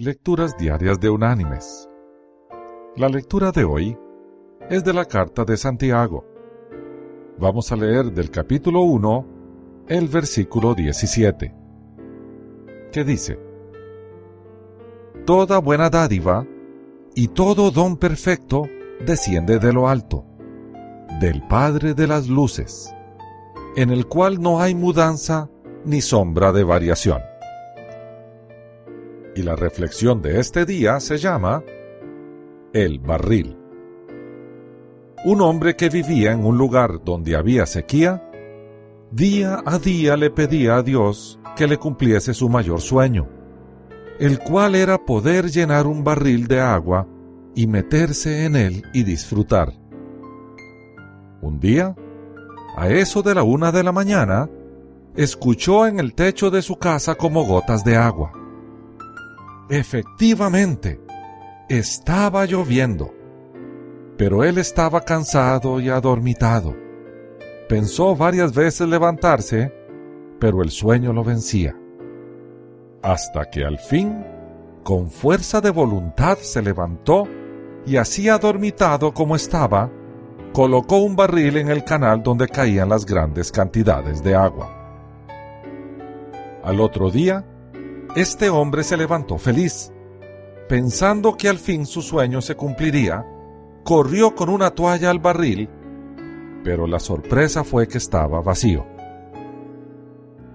Lecturas Diarias de Unánimes. La lectura de hoy es de la carta de Santiago. Vamos a leer del capítulo 1 el versículo 17, que dice, Toda buena dádiva y todo don perfecto desciende de lo alto, del Padre de las Luces, en el cual no hay mudanza ni sombra de variación y la reflexión de este día se llama El barril. Un hombre que vivía en un lugar donde había sequía, día a día le pedía a Dios que le cumpliese su mayor sueño, el cual era poder llenar un barril de agua y meterse en él y disfrutar. Un día, a eso de la una de la mañana, escuchó en el techo de su casa como gotas de agua. Efectivamente, estaba lloviendo, pero él estaba cansado y adormitado. Pensó varias veces levantarse, pero el sueño lo vencía. Hasta que al fin, con fuerza de voluntad, se levantó y así adormitado como estaba, colocó un barril en el canal donde caían las grandes cantidades de agua. Al otro día, este hombre se levantó feliz. Pensando que al fin su sueño se cumpliría, corrió con una toalla al barril, pero la sorpresa fue que estaba vacío.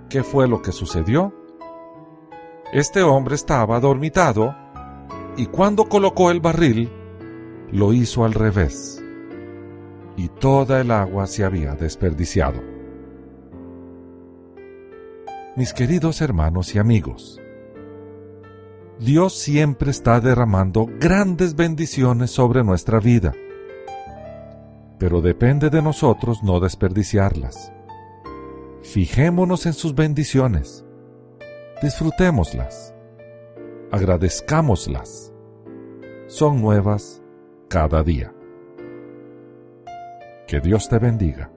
¿Qué fue lo que sucedió? Este hombre estaba dormitado y cuando colocó el barril, lo hizo al revés y toda el agua se había desperdiciado. Mis queridos hermanos y amigos, Dios siempre está derramando grandes bendiciones sobre nuestra vida, pero depende de nosotros no desperdiciarlas. Fijémonos en sus bendiciones, disfrutémoslas, agradezcámoslas. Son nuevas cada día. Que Dios te bendiga.